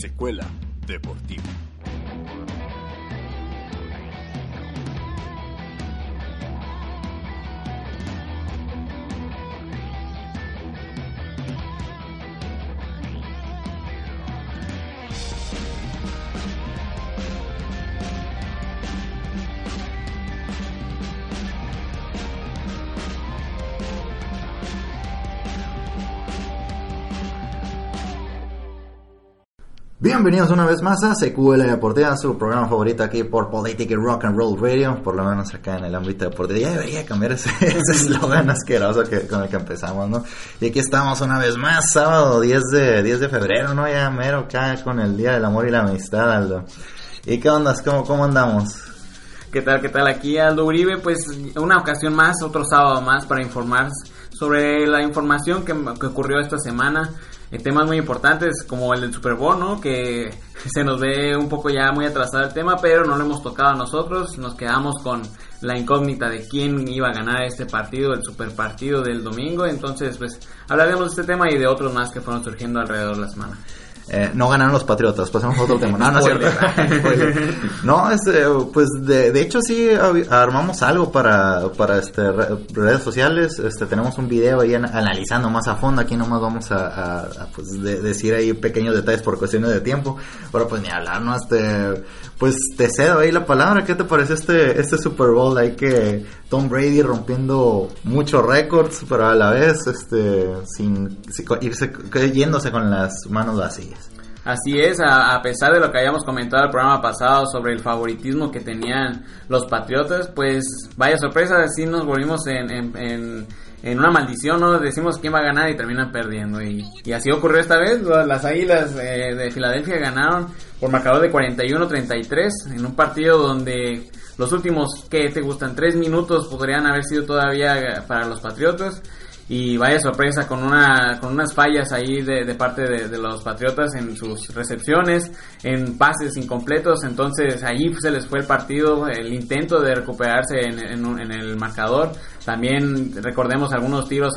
Secuela Deportiva. Bienvenidos una vez más a Secuela Deportiva, su programa favorito aquí por Politic Rock and Roll Radio, por lo menos acá en el ámbito deportivo. Ya debería cambiar ese eslogan asqueroso que, con el que empezamos, ¿no? Y aquí estamos una vez más, sábado 10 de, 10 de febrero, ¿no? Ya mero acá con el Día del Amor y la Amistad, Aldo. ¿Y qué onda? ¿Cómo, cómo andamos? ¿Qué tal? ¿Qué tal? Aquí Aldo Uribe, pues una ocasión más, otro sábado más para informar sobre la información que, que ocurrió esta semana temas muy importantes como el del Super Bowl, ¿no? Que se nos ve un poco ya muy atrasado el tema, pero no lo hemos tocado nosotros. Nos quedamos con la incógnita de quién iba a ganar este partido, el super partido del domingo. Entonces, pues hablaremos de este tema y de otros más que fueron surgiendo alrededor de la semana. Eh, no ganaron los Patriotas, pasamos a otro tema. No, no es cierto. no, este, pues de, de, hecho sí armamos algo para, para este, redes sociales. Este, tenemos un video ahí analizando más a fondo. Aquí nomás vamos a, a, pues, decir ahí pequeños detalles por cuestiones de tiempo. Pero pues ni hablar, ¿no? Este, pues te cedo ahí la palabra. ¿Qué te parece este, este Super Bowl? Ahí que Tom Brady rompiendo muchos récords, pero a la vez este, sin, sin irse, yéndose con las manos vacías. Así es, a, pesar de lo que habíamos comentado el programa pasado sobre el favoritismo que tenían los Patriotas, pues vaya sorpresa, así nos volvimos en, en, en, una maldición, ¿no? Decimos quién va a ganar y terminan perdiendo. Y, y así ocurrió esta vez, las Águilas eh, de Filadelfia ganaron por marcador de 41-33 en un partido donde los últimos, que te gustan? Tres minutos podrían haber sido todavía para los Patriotas. Y vaya sorpresa con una con unas fallas ahí de, parte de, los Patriotas en sus recepciones, en pases incompletos, entonces ahí se les fue el partido, el intento de recuperarse en, en, el marcador, también recordemos algunos tiros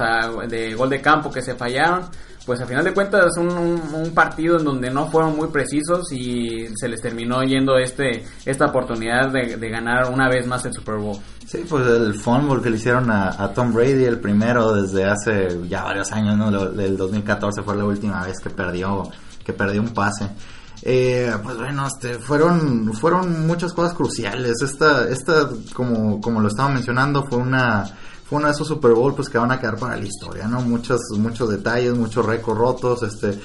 de gol de campo que se fallaron, pues a final de cuentas un, partido en donde no fueron muy precisos y se les terminó yendo este esta oportunidad de, de ganar una vez más el Super Bowl. Sí, pues el fumble que le hicieron a, Tom Brady, el primero desde hace ya varios años, ¿no? El 2014 fue la última vez que perdió, que perdió un pase. Eh, pues bueno, este, fueron, fueron muchas cosas cruciales. Esta, esta, como, como lo estaba mencionando, fue una, fue uno de esos Super Bowl pues que van a quedar para la historia, ¿no? Muchos, muchos detalles, muchos récords rotos, este,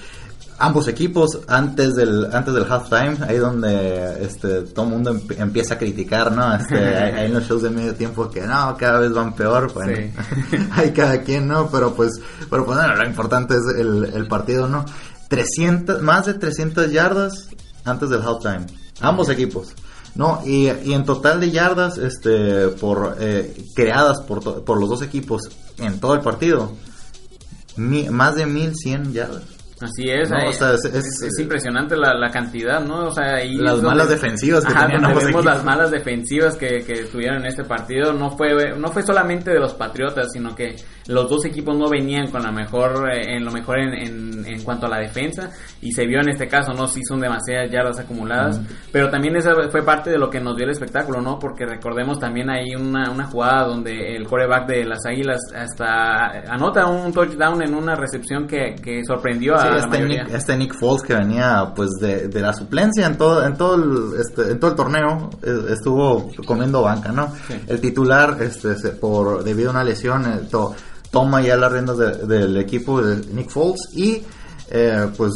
ambos equipos antes del antes del halftime ahí donde este todo el mundo empieza a criticar no este, hay, en los shows de medio tiempo que no cada vez van peor bueno hay cada quien no pero pues pero pues bueno, lo importante es el, el partido no 300 más de 300 yardas antes del halftime ambos equipos no, y, y en total de yardas este, por, eh, creadas por, por los dos equipos en todo el partido, más de 1100 yardas. Así es, es, impresionante la, la, cantidad, ¿no? O sea, las malas defensivas que tenían vemos las malas defensivas que, que tuvieron en este partido. No fue no fue solamente de los Patriotas, sino que los dos equipos no venían con la mejor eh, en lo mejor en, en, en, cuanto a la defensa y se vio en este caso, no si son demasiadas yardas acumuladas, pero también esa fue parte de lo que nos dio el espectáculo, ¿no? Porque recordemos también hay una, una jugada donde el coreback de las Águilas hasta anota un touchdown en una recepción que, que sorprendió a este, Nick, este, Nick, Foles que venía pues de, de, la suplencia en todo en todo el, este, en todo el torneo eh, estuvo comiendo banca, ¿no? El titular este por debido a una lesión eh, toma ya las riendas del equipo de Nick Foles y eh, pues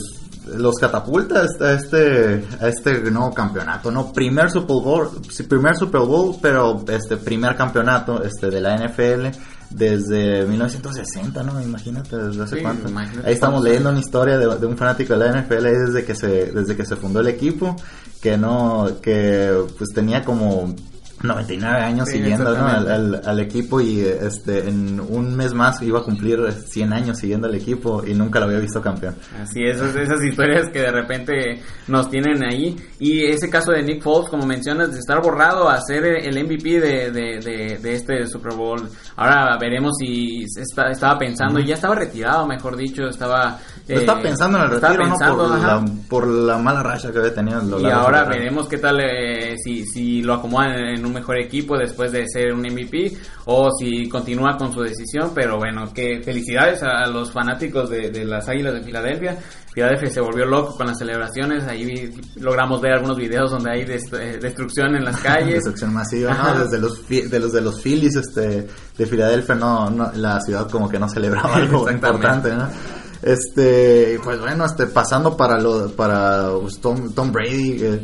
los catapulta a este a este nuevo campeonato no primer Super Bowl primer Super Bowl pero este primer campeonato este de la NFL desde 1960, ¿no? Imagínate, desde hace cuánto. Ahí estamos leyendo una historia de, de, un fanático de la NFL desde que se desde que se fundó el equipo, que no que pues tenía como 99 años siguiendo al, al, equipo y este en un mes más iba a cumplir 100 años siguiendo al equipo y nunca lo había visto campeón. Así es, esas historias que de repente nos tienen ahí y ese caso de Nick Foles, como mencionas, de estar borrado a ser el MVP de, de, de, este Super Bowl. Ahora veremos si estaba pensando, ya estaba retirado, mejor dicho, estaba está pensando en el retiro, ¿no? Por la, por la, mala racha que había tenido. Y ahora veremos qué tal eh, si, si lo acomodan en un mejor equipo después de ser un MVP o si continúa con su decisión. Pero bueno, que felicidades a, los fanáticos de, de las Águilas de Filadelfia. Filadelfia se volvió loco con las celebraciones. Ahí logramos ver algunos videos donde hay eh, destrucción en las calles. destrucción masiva, ¿no? Desde los, de los de los Phillies este, de Filadelfia, no, no, la ciudad como que no celebraba algo importante, ¿no? Este, pues bueno, este, pasando para lo, para pues, Tom, Tom Brady.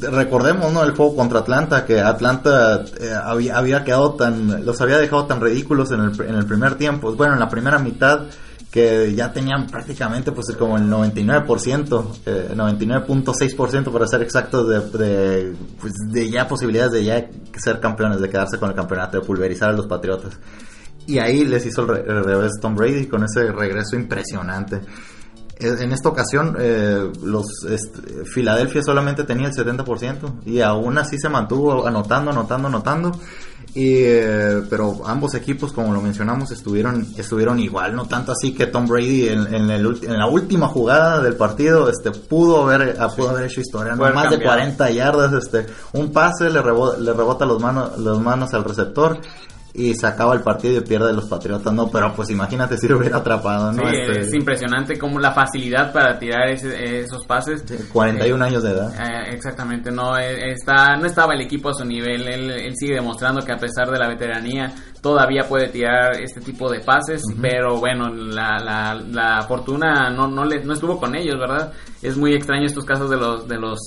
Recordemos, ¿no? El juego contra Atlanta, que Atlanta eh, había, había quedado tan, los había dejado tan ridículos en el, en el primer tiempo. Bueno, en la primera mitad que ya tenían prácticamente pues como el 99%, eh, 99.6% para ser exactos de, pues, de ya posibilidades de ya ser campeones, de quedarse con el campeonato, de pulverizar a los Patriotas. Y ahí les hizo el, revés Tom Brady con ese regreso impresionante. E, en esta ocasión, eh, los este, Filadelfia solamente tenía el 70% y aún así se mantuvo anotando, anotando, anotando y, eh, pero ambos equipos, como lo mencionamos, estuvieron, estuvieron igual, no tanto así que Tom Brady en, en, el, en la última jugada del partido este, pudo, haber, ah, pudo haber hecho historia, ¿no? más de 40 yardas, este, un pase le rebota, le rebota los manos, las manos al receptor y se acaba el partido y pierde los Patriotas, ¿no? Pero pues imagínate si lo hubiera atrapado, ¿no? Sí, este, es impresionante como la facilidad para tirar esos pases. 41 eh, años de edad. Eh, exactamente, no eh, está no estaba el equipo a su nivel, él, sigue demostrando que a pesar de la veteranía todavía puede tirar este tipo de pases, pero bueno, la, la, la fortuna no, no, le, no estuvo con ellos, ¿verdad? Es muy extraño estos casos de los, de los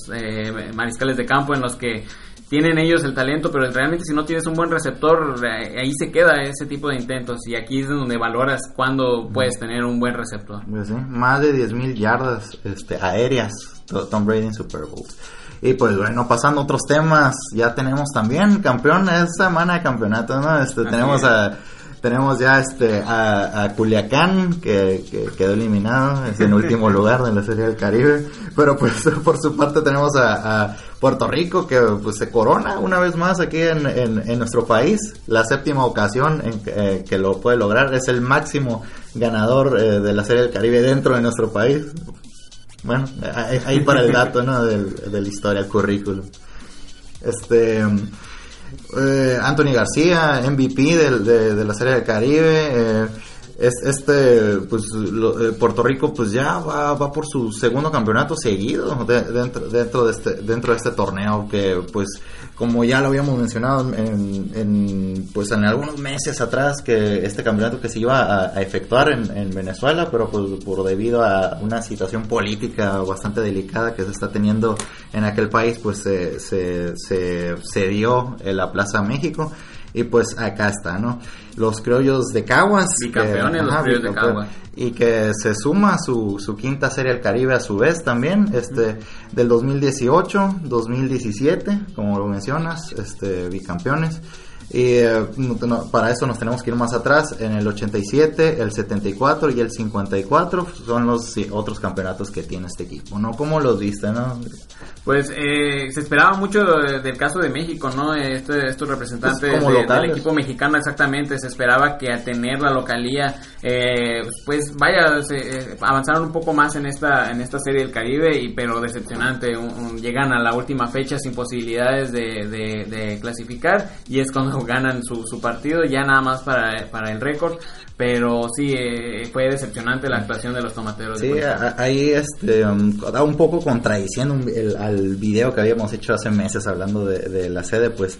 mariscales de campo en los que tienen ellos el talento, pero realmente si no tienes un buen receptor, eh, ahí se queda ese tipo de intentos. Y aquí es donde valoras cuándo puedes tener un buen receptor. Pues más de 10.000 yardas este, aéreas Tom Brady en Super Bowls. Y pues bueno, pasando a otros temas, ya tenemos también campeón, es semana de campeonato, ¿no? Este, tenemos a tenemos ya este a, Culiacán que, quedó eliminado es en último lugar de la Serie del Caribe. Pero pues por su parte tenemos a, Puerto Rico que pues se corona una vez más aquí en, en, nuestro país. La séptima ocasión en que, eh, lo puede lograr. Es el máximo ganador eh, de la Serie del Caribe dentro de nuestro país. Bueno ahí para el dato ¿no? de, la historia el currículum. Este eh, Anthony García, MVP de, la Serie del Caribe. Eh, este, pues eh, Puerto Rico pues ya va, va por su segundo campeonato seguido dentro, dentro, de este, dentro de este torneo que pues como ya lo habíamos mencionado en, pues en algunos meses atrás que este campeonato que se iba a, efectuar en, Venezuela pero pues por debido a una situación política bastante delicada que se está teniendo en aquel país pues se, se, se, se dio en la Plaza México y pues acá está, ¿no? Los criollos de Caguas. Bicampeones, los criollos de Caguas. Y que se suma su, su quinta serie al Caribe a su vez también, este, del 2018, 2017, como lo mencionas, este, bicampeones. Y eh, para eso nos tenemos que ir más atrás. En el 87, el 74 y el 54 son los otros campeonatos que tiene este equipo, ¿no? ¿Cómo los viste, no? Pues eh, se esperaba mucho del caso de México, ¿no? Este, estos representantes del equipo mexicano, exactamente. Se esperaba que a tener la localía, eh, pues vaya, se, avanzaron un poco más en esta en esta serie del Caribe, y pero decepcionante. llegan a la última fecha sin posibilidades de, de clasificar y es cuando ganan su, su partido, ya nada más para, para el récord. Pero sí, eh, fue decepcionante la actuación de los tomateros. Sí, ahí este, um, da un poco contradiciendo el, al video que habíamos hecho hace meses hablando de, la sede, pues,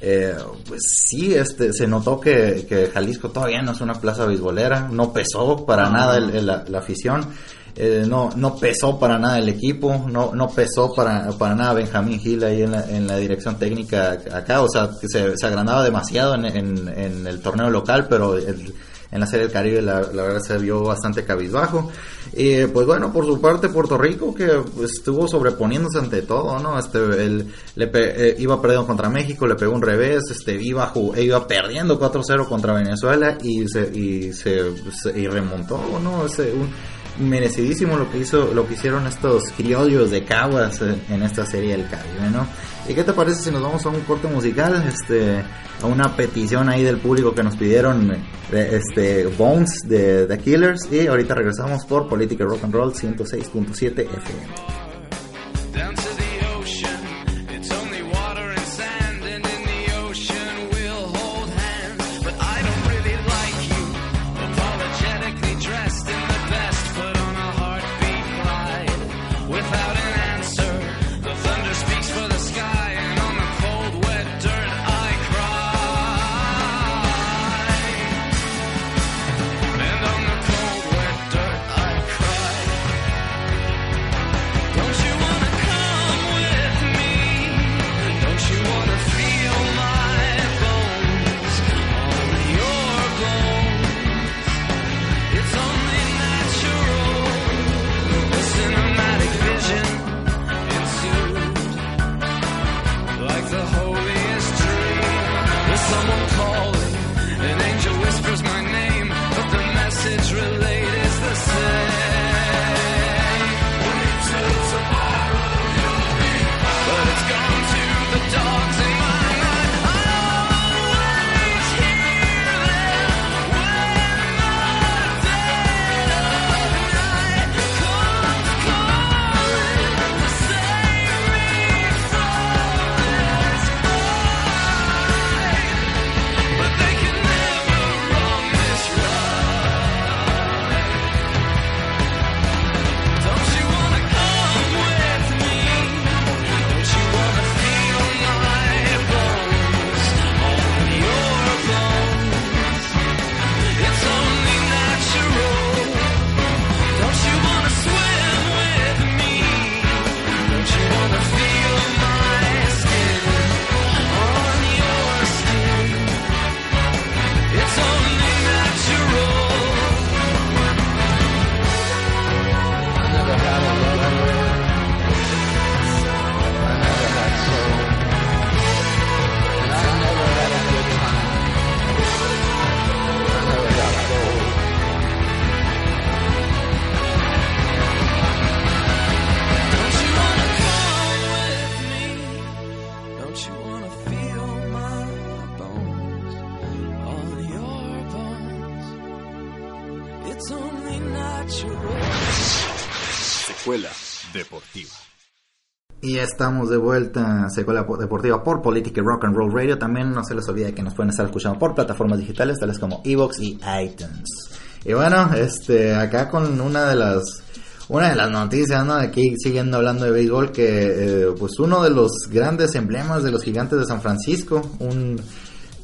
eh, pues sí, este, se notó que, que, Jalisco todavía no es una plaza beisbolera, no pesó para nada la, la, afición. Eh, no, no pesó para nada el equipo, no, no pesó para, para nada Benjamín Gil ahí en la, en la dirección técnica acá, o sea, se, se agrandaba demasiado en, en, el torneo local, pero el, en la Serie del Caribe la, verdad se vio bastante cabizbajo. Y pues bueno, por su parte Puerto Rico que estuvo sobreponiéndose ante todo, ¿no? Este, él le eh, iba perdiendo contra México, le pegó un revés, este, iba, iba perdiendo 4-0 contra Venezuela y se, y se, y remontó, ¿no? Ese, merecidísimo lo que hizo, lo que hicieron estos criollos de Caguas en, esta serie del Caribe, ¿no? ¿Y qué te parece si nos vamos a un corte musical? Este, a una petición ahí del público que nos pidieron eh, este Bones de The Killers y ahorita regresamos por Política Rock and Roll 106.7 FM. Estamos de vuelta en Secuela Deportiva por Política Rock and Roll Radio. También no se les olvide que nos pueden estar escuchando por plataformas digitales tales como Evox y iTunes. Y bueno, este acá con una de las una de las noticias, ¿no? Aquí siguiendo hablando de béisbol que eh, pues uno de los grandes emblemas de los Gigantes de San Francisco, un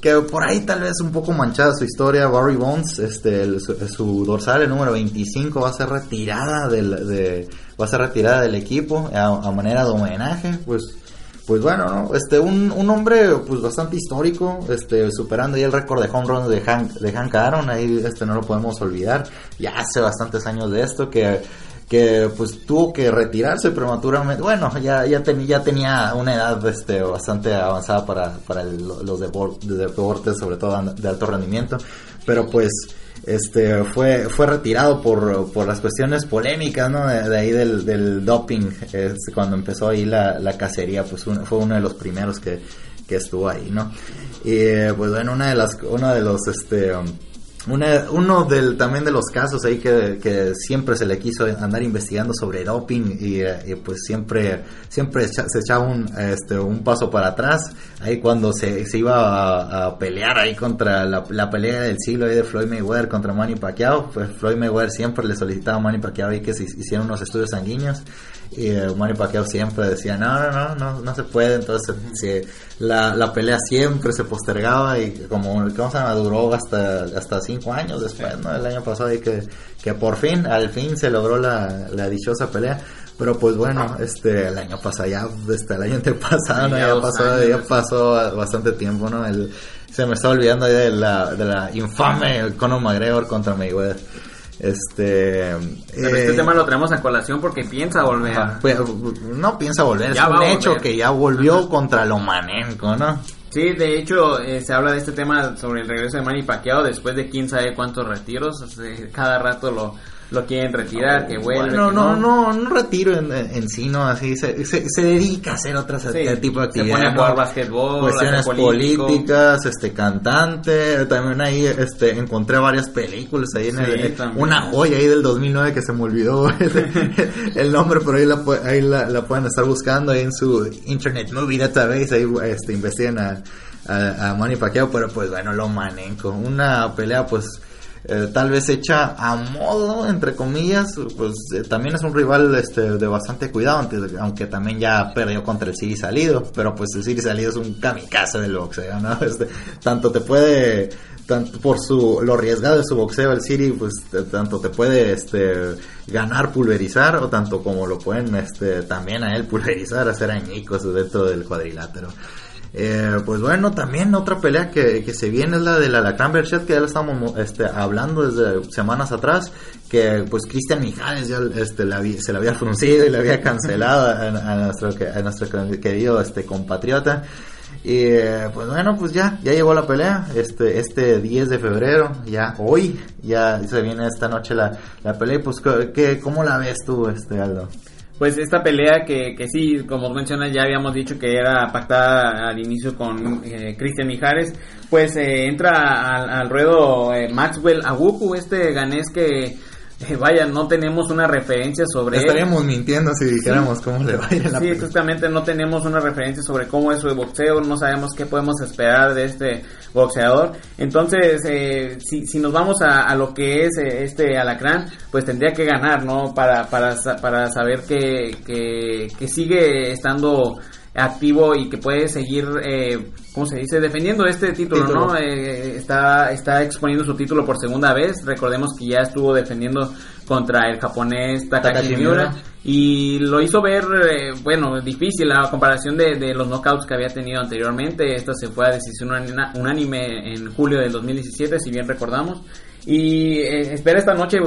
que por ahí tal vez un poco manchada su historia, Barry Bonds, este, el- su, su dorsal, el número 25, va a ser retirada del, de, va a ser retirada del equipo a, manera de homenaje, pues, pues bueno, ¿no? este, un, un hombre pues bastante histórico, este, superando ya el récord de home runs de Hank, de Hank Aaron, ahí este no lo podemos olvidar, ya hace bastantes años de esto que que pues tuvo que retirarse prematuramente. Bueno, ya ya, teni- ya tenía una edad este bastante avanzada para, para los depor- de deportes, sobre todo de alto rendimiento, pero pues este fue fue retirado por, por las cuestiones polémicas, ¿no? De, ahí del, del doping, es cuando empezó ahí la, la cacería, pues un- fue uno de los primeros que, que estuvo ahí, ¿no? Y pues bueno, una de las uno de los este una- uno del, también de los casos ahí que, que siempre se le quiso andar investigando sobre doping y, eh, y pues siempre siempre se echaba un, este, un paso para atrás. Ahí cuando se, se iba a, pelear ahí contra la, la pelea del siglo ahí de Floyd Mayweather contra Manny Pacquiao pues Floyd Mayweather siempre le solicitaba a Manny Pacquiao ahí que se hicieran unos estudios sanguíneos y eh, Manny Pacquiao siempre decía no no no no, no se puede entonces la, la pelea siempre se postergaba y como ¿cómo se llama? duró hasta hasta cinco años después no el año pasado y que, que por fin al fin se logró la, la dichosa pelea. Pero pues bueno este el año pasado ya este el año antepasado no Ya pasó ya pasó bastante tiempo no el se me está olvidando de la de la infame Conor McGregor contra Mayweather este Pero este eh, tema lo traemos a colación porque piensa volver. Pues, no piensa volver, Ya es un hecho volver. que ya volvió contra Lomanenko, ¿no? Sí, de hecho, eh, se habla de este tema sobre el regreso de Manny Pacquiao después de quién sabe cuántos retiros. Cada rato lo, lo quieren retirar, que vuelve. Bueno, que no, no, no retiro en, en sí, no, así se, se, se dedica a hacer otras Sí, eh, tipo de se actividades. pone a jugar ¿no? basquetbol, cuestiones políticas, este cantante, también ahí este encontré varias películas ahí en Sí, el, una joya ahí del 2009 que se me olvidó el, nombre, pero ahí la ahí la, la pueden estar buscando ahí en su Internet Movie Database, ahí este investigan a, a, a Manny Pacquiao, pero pues bueno, lo manejo. Una pelea pues eh, tal vez hecha a modo, entre comillas, pues eh, también es un rival este, de bastante cuidado, aunque, también ya perdió contra el Siri Salido, pero pues el Siri Salido es un kamikaze del boxeo, ¿no? Este, tanto te puede, tanto por su, lo arriesgado de su boxeo, el Siri, pues te- tanto te puede este, ganar, pulverizar, o tanto como lo pueden este, también a él pulverizar, hacer añicos dentro del cuadrilátero. Eh, pues bueno, también otra pelea que, que se viene es la de la Alacrán Berchet, que ya lo estamos este, hablando desde semanas atrás, que pues Cristian Mijares ya este, la se la había fruncido y la había cancelado a nuestro querido este, compatriota. Y eh, pues bueno, pues ya, ya llegó la pelea, este, este 10 de febrero, ya hoy, ya se viene esta noche la, la pelea, y pues ¿qué, ¿cómo la ves tú, este Aldo? Pues esta pelea que, que sí, como mencionas, ya habíamos dicho que era pactada al inicio con eh, Cristian Mijares, pues eh, entra al, al ruedo eh, Maxwell Awuku, este ganés que, vaya, no tenemos una referencia sobre él. Estaríamos mintiendo si dijéramos cómo le va a ir en la Sí, justamente no tenemos una referencia sobre cómo es su boxeo, no sabemos qué podemos esperar de este boxeador. Entonces, eh, si, si nos vamos a, a lo que es eh, este alacrán, pues tendría que ganar, ¿no? Para, para, para saber que, que, que sigue estando activo y que puede seguir, eh, ¿cómo se dice? Defendiendo este título, Título. ¿no? Eh, está, está exponiendo su título por segunda vez. Recordemos que ya estuvo defendiendo contra el japonés Takashi Miura. Y lo hizo ver, eh, bueno, difícil a comparación de, de los knockouts que había tenido anteriormente. Esta se fue a decisión unánime en julio del 2017, si bien recordamos. Y eh, espera esta noche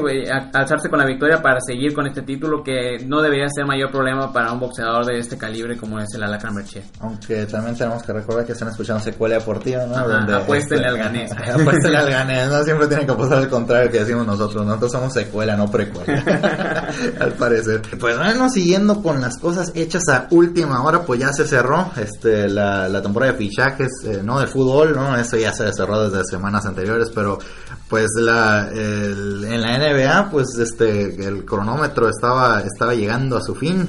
alzarse con la victoria para seguir con este título que no debería ser mayor problema para un boxeador de este calibre como es el Alacrán Berchier. Aunque también tenemos que recordar que están escuchando secuela deportiva, ¿no? Ajá, apuéstenle al ganés. apuéstenle al ganés, no siempre tienen que apostar al contrario que decimos nosotros. Nosotros somos secuela, no precuela. al parecer. Pues bueno, siguiendo con las cosas hechas a última hora, pues ya se cerró este la, la temporada de fichajes, eh, no de fútbol, ¿no? Eso ya se cerró desde semanas anteriores, pero pues la el- en la NBA, pues este el cronómetro estaba estaba llegando a su fin.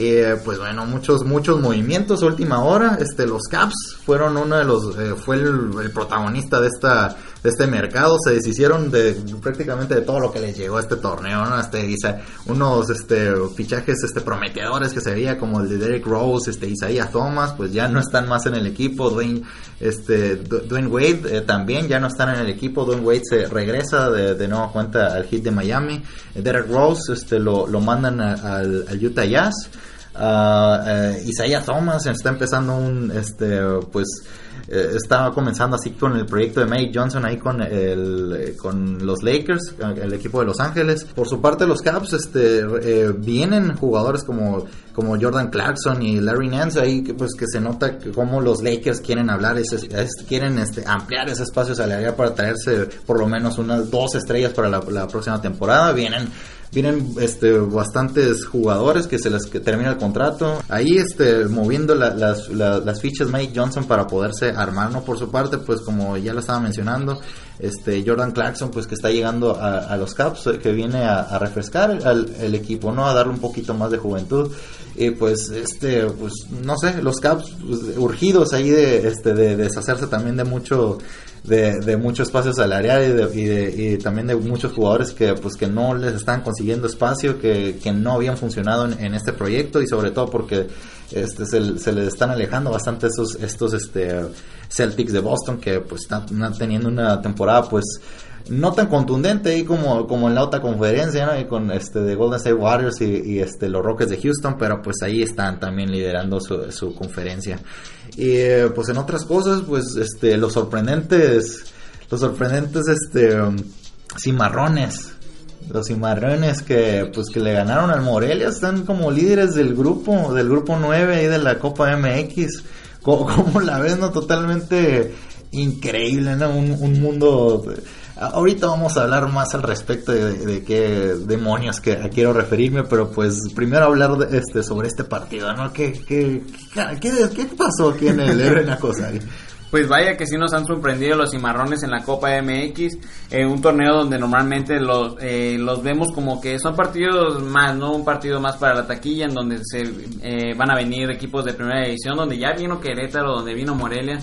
Eh, pues bueno, muchos muchos movimientos última hora. Este, los Caps fueron uno de los, eh, fue el protagonista de esta de este mercado. Se deshicieron de prácticamente de todo lo que les llegó a este torneo, ¿no? Este, dice, unos este fichajes este prometedores que se veía como el de Derek Rose, este Isaiah Thomas, pues ya no están más en el equipo. Dwayne este Dwayne Wade eh, también ya no están en el equipo. Dwayne Wade se regresa de, de nueva cuenta al hit de Miami. Eh, Derek Rose este lo, lo mandan a- al, al Utah Jazz. Eh, Isaiah Thomas está empezando un este pues eh, estaba comenzando así con el proyecto de May Johnson ahí con el eh, con los Lakers el equipo de Los Ángeles. Por su parte los Caps este eh, vienen jugadores como como Jordan Clarkson y Larry Nance ahí que, pues que se nota como los Lakers quieren hablar ese, es- quieren este ampliar ese espacio salarial para traerse por lo menos unas dos estrellas para la próxima temporada. Vienen vienen este bastantes jugadores que se les termina el contrato. Ahí este moviendo la- las, la- las fichas Mike Johnson para poderse armar no por su parte pues como ya lo estaba mencionando este Jordan Clarkson pues que está llegando a, a los Caps eh, que viene a, refrescar al- equipo no a darle un poquito más de juventud. Y pues este pues no sé los Caps pues, urgidos ahí de este de deshacerse también de mucho de, de mucho espacio salarial y, de- y de- y también de muchos jugadores que pues que no les están consiguiendo espacio que, que no habían funcionado en, en este proyecto y sobre todo porque este se, les están alejando bastante estos estos este Celtics de Boston que pues están están teniendo una temporada pues no tan contundente ahí como, como en la otra conferencia, ¿no? Y con este de Golden State Warriors y, y, este los Rockets de Houston, pero pues ahí están también liderando su, su conferencia. Y eh, pues en otras cosas, pues este los sorprendentes, los sorprendentes este um, cimarrones. Los cimarrones que pues que le ganaron al Morelia están como líderes del grupo, del grupo 9 ahí de la Copa MX. ¿Cómo, cómo la ves, no? Totalmente increíble, ¿no? Un mundo Ahorita vamos a hablar más al respecto de, de qué demonios que quiero referirme, pero pues primero hablar de este sobre este partido, ¿no? ¿Qué, qué, qué, pasó aquí en el Ebro Acosari? Pues vaya que sí nos han sorprendido los cimarrones en la Copa MX, eh, un torneo donde normalmente los, eh, los vemos como que son partidos más, ¿no? Un partido más para la taquilla, en donde se eh, van a venir equipos de primera división, donde ya vino Querétaro, donde vino Morelia,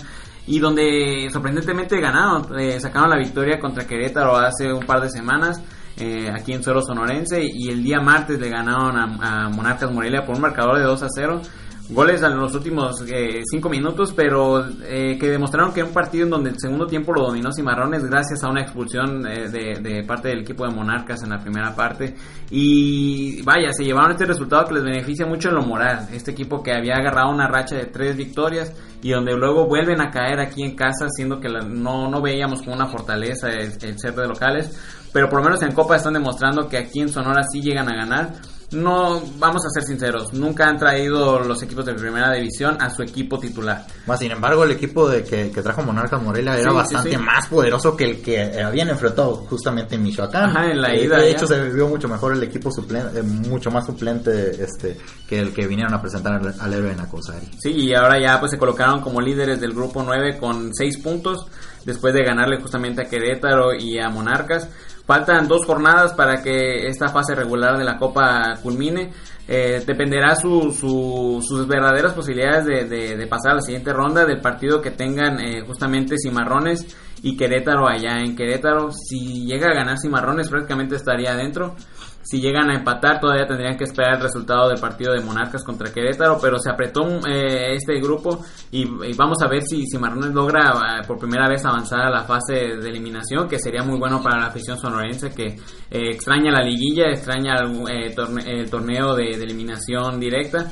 y donde sorprendentemente ganaron, eh, sacaron la victoria contra Querétaro hace un par de semanas. eh, aquí en Suero Sonorense y el día martes le ganaron a, a Monarcas Morelia por un marcador de 2 a 0 goles en los últimos 5 minutos, pero eh, que demostraron que un partido en donde el segundo tiempo lo dominó Cimarrones gracias a una expulsión eh, de, de, parte del equipo de Monarcas en la primera parte. Y vaya, se llevaron este resultado que les beneficia mucho en lo moral. Este equipo que había agarrado una racha de tres victorias y donde luego vuelven a caer aquí en casa, siendo que la, no, no veíamos como una fortaleza el, el ser de locales. Pero por lo menos en Copa están demostrando que aquí en Sonora sí llegan a ganar no, vamos a ser sinceros, nunca han traído los equipos de primera división a su equipo titular. Más sin embargo, el equipo de que, que trajo Monarcas Morelia era Sí, bastante sí, sí. más poderoso que el que habían enfrentado justamente en Michoacán. Ajá, en la Eh, ida De ya. hecho, se vio mucho mejor el equipo suplente, eh, mucho más suplente este que el que vinieron a presentar al, al héroe en Acosari. Sí, y ahora ya pues se colocaron como líderes del grupo 9 con 6 puntos después de ganarle justamente a Querétaro y a Monarcas. Faltan dos jornadas para que esta fase regular de la Copa culmine. Eh, dependerá su, su- sus verdaderas posibilidades de, de- de pasar a la siguiente ronda del partido que tengan eh, justamente Cimarrones y Querétaro allá en Querétaro. Si llega a ganar Cimarrones prácticamente estaría adentro. Si llegan a empatar, todavía tendrían que esperar el resultado del partido de Monarcas contra Querétaro, pero se apretó eh, este grupo y, y vamos a ver si, si Marrones logra eh, por primera vez avanzar a la fase de eliminación, que sería muy bueno para la afición sonorense que eh, extraña la liguilla, extraña el, eh, torne- el torneo de, de eliminación directa.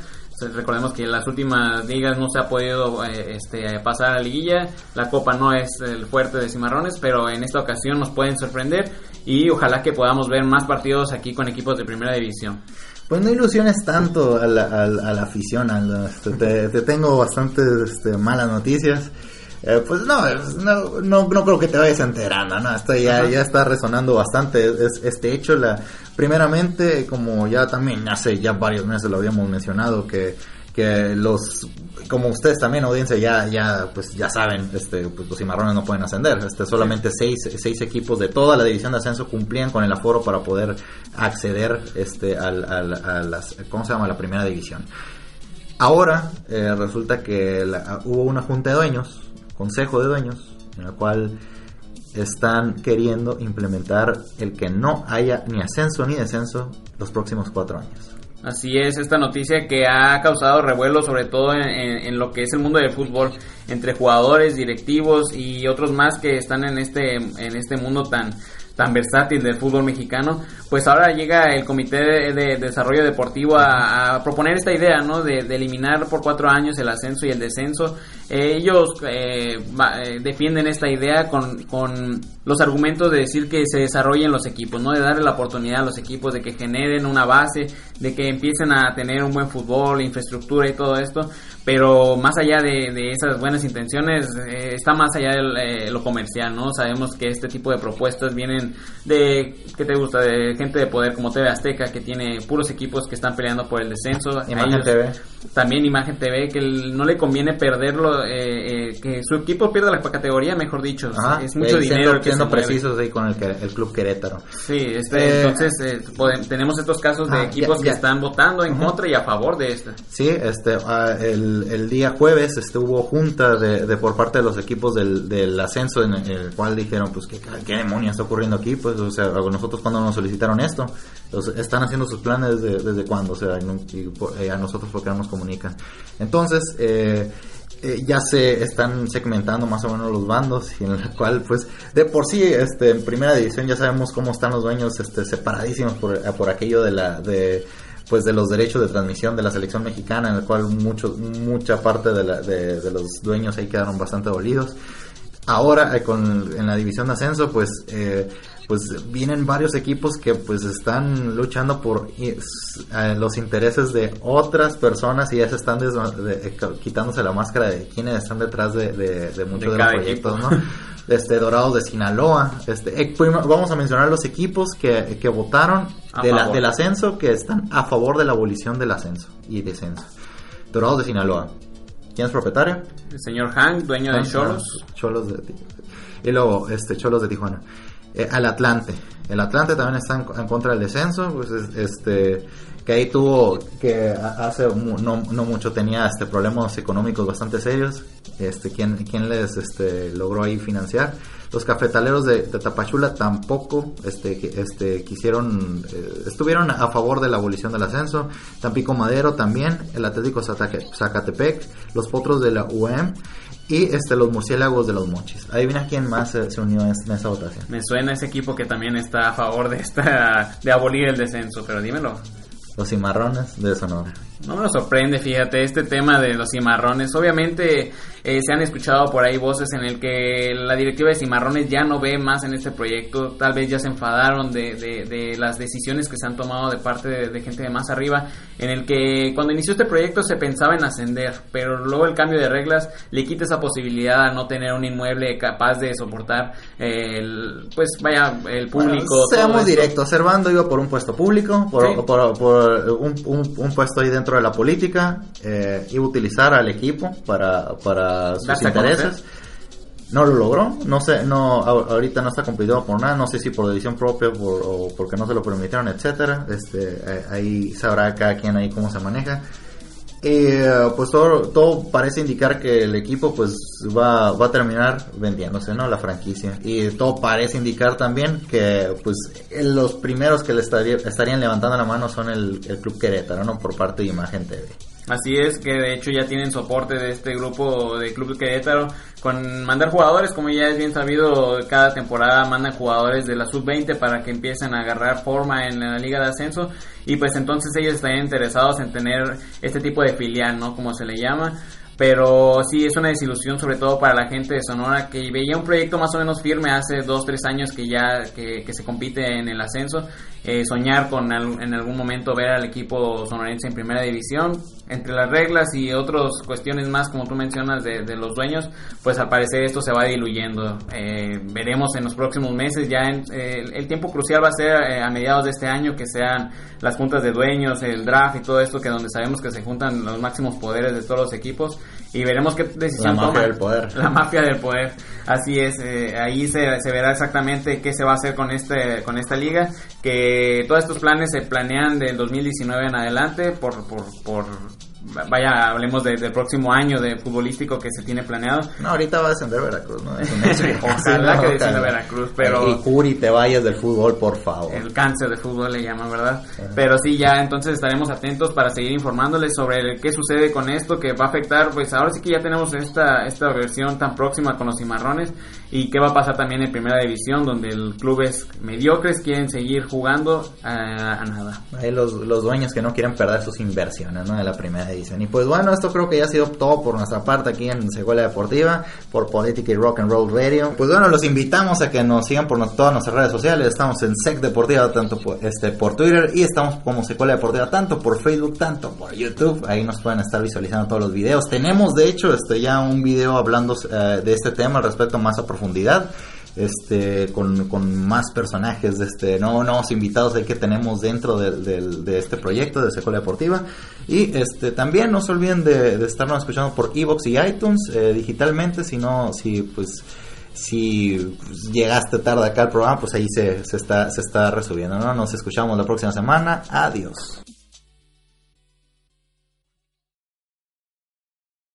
Recordemos que las últimas ligas no se ha podido eh, este, pasar a la liguilla, la copa no es el fuerte de Cimarrones, pero en esta ocasión nos pueden sorprender y ojalá que podamos ver más partidos aquí con equipos de primera división. Pues no ilusiones tanto a la, a la- a la afición, a la- te, te tengo bastantes este, malas noticias. Eh, pues no, no, no, no creo que te vayas enterando, ¿no? Esto ya, ya está resonando bastante es- este hecho. La, primeramente, como ya también hace ya varios meses lo habíamos mencionado, que, que los, como ustedes también, audiencia, ya, ya, pues ya saben, este, pues los cimarrones no pueden ascender. Este, solamente seis, seis equipos de toda la división de ascenso cumplían con el aforo para poder acceder este, al, al- a las, ¿cómo se llama? la primera división. Ahora eh, resulta que la- hubo una junta de dueños, consejo de dueños, en la cual están queriendo implementar el que no haya ni ascenso ni descenso los próximos cuatro años. Así es, esta noticia que ha causado revuelo sobre todo en, en- en lo que es el mundo del fútbol entre jugadores, directivos y otros más que están en este en este mundo tan tan versátil del fútbol mexicano, pues ahora llega el Comité de, de Desarrollo Deportivo a, proponer esta idea, ¿no? De, eliminar por cuatro años el ascenso y el descenso. Eh, ellos eh, eh, defienden esta idea con, con los argumentos de decir que se desarrollen los equipos, ¿no? De darle la oportunidad a los equipos de que generen una base, de que empiecen a tener un buen fútbol, infraestructura y todo esto, pero más allá de, de esas buenas intenciones, eh, está más allá de lo comercial, ¿no? Sabemos que este tipo de propuestas vienen de, ¿qué te gusta? De gente de poder como TV Azteca, que tiene puros equipos que están peleando por el descenso. Imagen ellos- TV. También Imagen TV, que no le conviene perderlo, eh, eh, que su equipo pierda la categoría, mejor dicho. Ajá, es mucho dinero siendo, el que siendo precisos ahí con el, club Querétaro. Sí, este, Eh, entonces eh, tenemos estos casos de Ah, equipos ya, que están votando en Ujú. contra y a favor de esta. Sí, este, ah, el, el día jueves este, hubo junta de, de por parte de los equipos del, del ascenso en el cual dijeron, pues, ¿qué, qué demonios está ocurriendo aquí? Pues, o sea, nosotros cuando nos solicitaron esto, están haciendo sus planes desde, desde cuándo, o sea, eh, a nosotros porque no nos comunican. Entonces, eh, eh, ya se están segmentando más o menos los bandos y en la cual pues de por sí este en primera división ya sabemos cómo están los dueños este separadísimos por, eh, por aquello de la de pues de los derechos de transmisión de la selección mexicana en el cual mucho, mucha parte de, la- de, de los dueños ahí quedaron bastante dolidos ahora eh, con, en la división de ascenso, pues, eh, pues vienen varios equipos que pues están luchando por eh, los intereses de otras personas y ya se están de- eh, quitándose la máscara de quienes están detrás de, de, de muchos De los proyectos, equipo. ¿no? Este, Dorados de Sinaloa. Este, vamos a mencionar los equipos que, que votaron la- del ascenso, que están a favor de la abolición del ascenso y descenso. Dorados de Sinaloa. ¿Quién es propietario? El señor Hank, dueño de Cholos. Cholos de Y luego, este, Cholos de Tijuana. Eh, al Atlante. El Atlante también está en, en contra del descenso. Pues es- este, que ahí tuvo, que hace mu- no, no mucho tenía este, problemas económicos bastante serios. Este, ¿quién, quién les este, logró ahí financiar? Los cafetaleros de, de Tapachula tampoco este, este, quisieron, eh, estuvieron a favor de la abolición del ascenso. Tampico Madero también, el Atlético Zacatepec, los Potros de la UEM y este, los Murciélagos de los Mochis. Adivina quién más eh, se unió en, en esa votación. Me suena ese equipo que también está a favor de esta de abolir el descenso, pero dímelo. Los Cimarrones de Sonora. No me sorprende, fíjate, este tema de los cimarrones. Obviamente eh, se han escuchado por ahí voces en el que la directiva de cimarrones ya no ve más en este proyecto. Tal vez ya se enfadaron de, de- de las decisiones que se han tomado de parte de, de gente de más arriba. En el que cuando inició este proyecto se pensaba en ascender, pero luego el cambio de reglas le quita esa posibilidad a no tener un inmueble capaz de soportar eh, el, pues vaya, el público. Bueno, seamos directos. Servando iba por un puesto público, por, Sí. por- por un, un- un puesto ahí dentro de la política. eh, iba a utilizar al equipo para, para sus Darse intereses. No lo logró, no sé, no, ahorita no está competido por nada, no sé si por decisión propia por- o porque no se lo permitieron, etcétera. Este, eh, ahí sabrá cada quien ahí cómo se maneja. Eh, pues todo, todo parece indicar que el equipo pues va, va a terminar vendiéndose, ¿no? La franquicia. Y todo parece indicar también que pues los primeros que le estaría- estarían levantando la mano son el, el Club Querétaro, ¿no? Por parte de Imagen TV. Así es, que de hecho ya tienen soporte de este grupo de Club Querétaro con mandar jugadores, como ya es bien sabido, cada temporada mandan jugadores de la sub-20 para que empiecen a agarrar forma en la liga de ascenso y pues entonces ellos estarían interesados en tener este tipo de filial, ¿no? Como se le llama. Pero sí, es una desilusión sobre todo para la gente de Sonora que veía un proyecto más o menos firme hace dos, tres años que ya que se compite en el ascenso. Eh, soñar con al- en algún momento ver al equipo sonorense en primera división. Entre las reglas y otras cuestiones más, como tú mencionas, de, de los dueños, pues al parecer esto se va diluyendo. Eh, veremos en los próximos meses, ya en- eh, el, tiempo crucial va a ser eh, a mediados de este año, que sean las juntas de dueños, el draft y todo esto, que donde sabemos que se juntan los máximos poderes de todos los equipos y veremos qué decisión La mafia toman. del poder. La mafia del poder. Así es, eh, ahí se, se verá exactamente qué se va a hacer con este con esta liga, que todos estos planes se planean del 2019 en adelante por por, por vaya, hablemos de- del próximo año de futbolístico que se tiene planeado. No, ahorita va a descender Veracruz, ¿no? Es un hecho. Ojalá que descienda. Veracruz, pero- Y Curi, te vayas del fútbol, por favor. El cáncer de fútbol le llaman, ¿verdad? Pero sí, ya entonces estaremos atentos para seguir informándoles sobre el- qué sucede con esto, que va a afectar, pues ahora sí que ya tenemos esta, esta versión tan próxima con los cimarrones y qué va a pasar también en primera división, donde el clubes mediocres quieren seguir jugando a, a nada. Ahí los, los dueños que no quieren perder sus inversiones, ¿no? De la primera Y pues bueno, esto creo que ya ha sido todo por nuestra parte aquí en Secuela Deportiva, por Política y Rock and Roll Radio. Pues bueno, los invitamos a que nos sigan por todas nuestras redes sociales. Estamos en Sec Deportiva, tanto por, este, por Twitter, y estamos como Secuela Deportiva, tanto por Facebook, tanto por YouTube. Ahí nos pueden estar visualizando todos los videos. Tenemos, de hecho, este, ya un video hablando eh, de este tema al respecto más a profundidad este con, con más personajes de este no nuevos invitados ahí que tenemos dentro del- del- de, este proyecto de Secuela Deportiva. Y este también no se olviden de, de estarnos escuchando por Evox y iTunes eh, digitalmente. Si no si pues si llegaste tarde acá al programa pues ahí se, se está se está resubiendo no nos escuchamos la próxima semana. Adiós